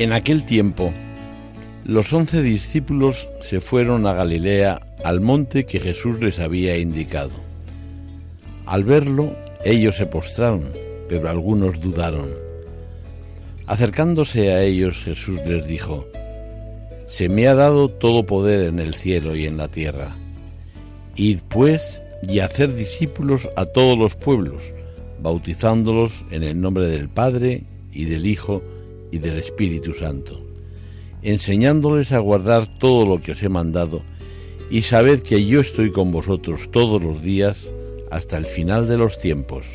En aquel tiempo, los once discípulos se fueron a Galilea, al monte que Jesús les había indicado. Al verlo, ellos se postraron, pero algunos dudaron. Acercándose a ellos, Jesús les dijo, Se me ha dado todo poder en el cielo y en la tierra. Id pues y hacer discípulos a todos los pueblos, bautizándolos en el nombre del Padre y del Hijo y del Espíritu Santo, enseñándoles a guardar todo lo que os he mandado, y sabed que yo estoy con vosotros todos los días hasta el final de los tiempos.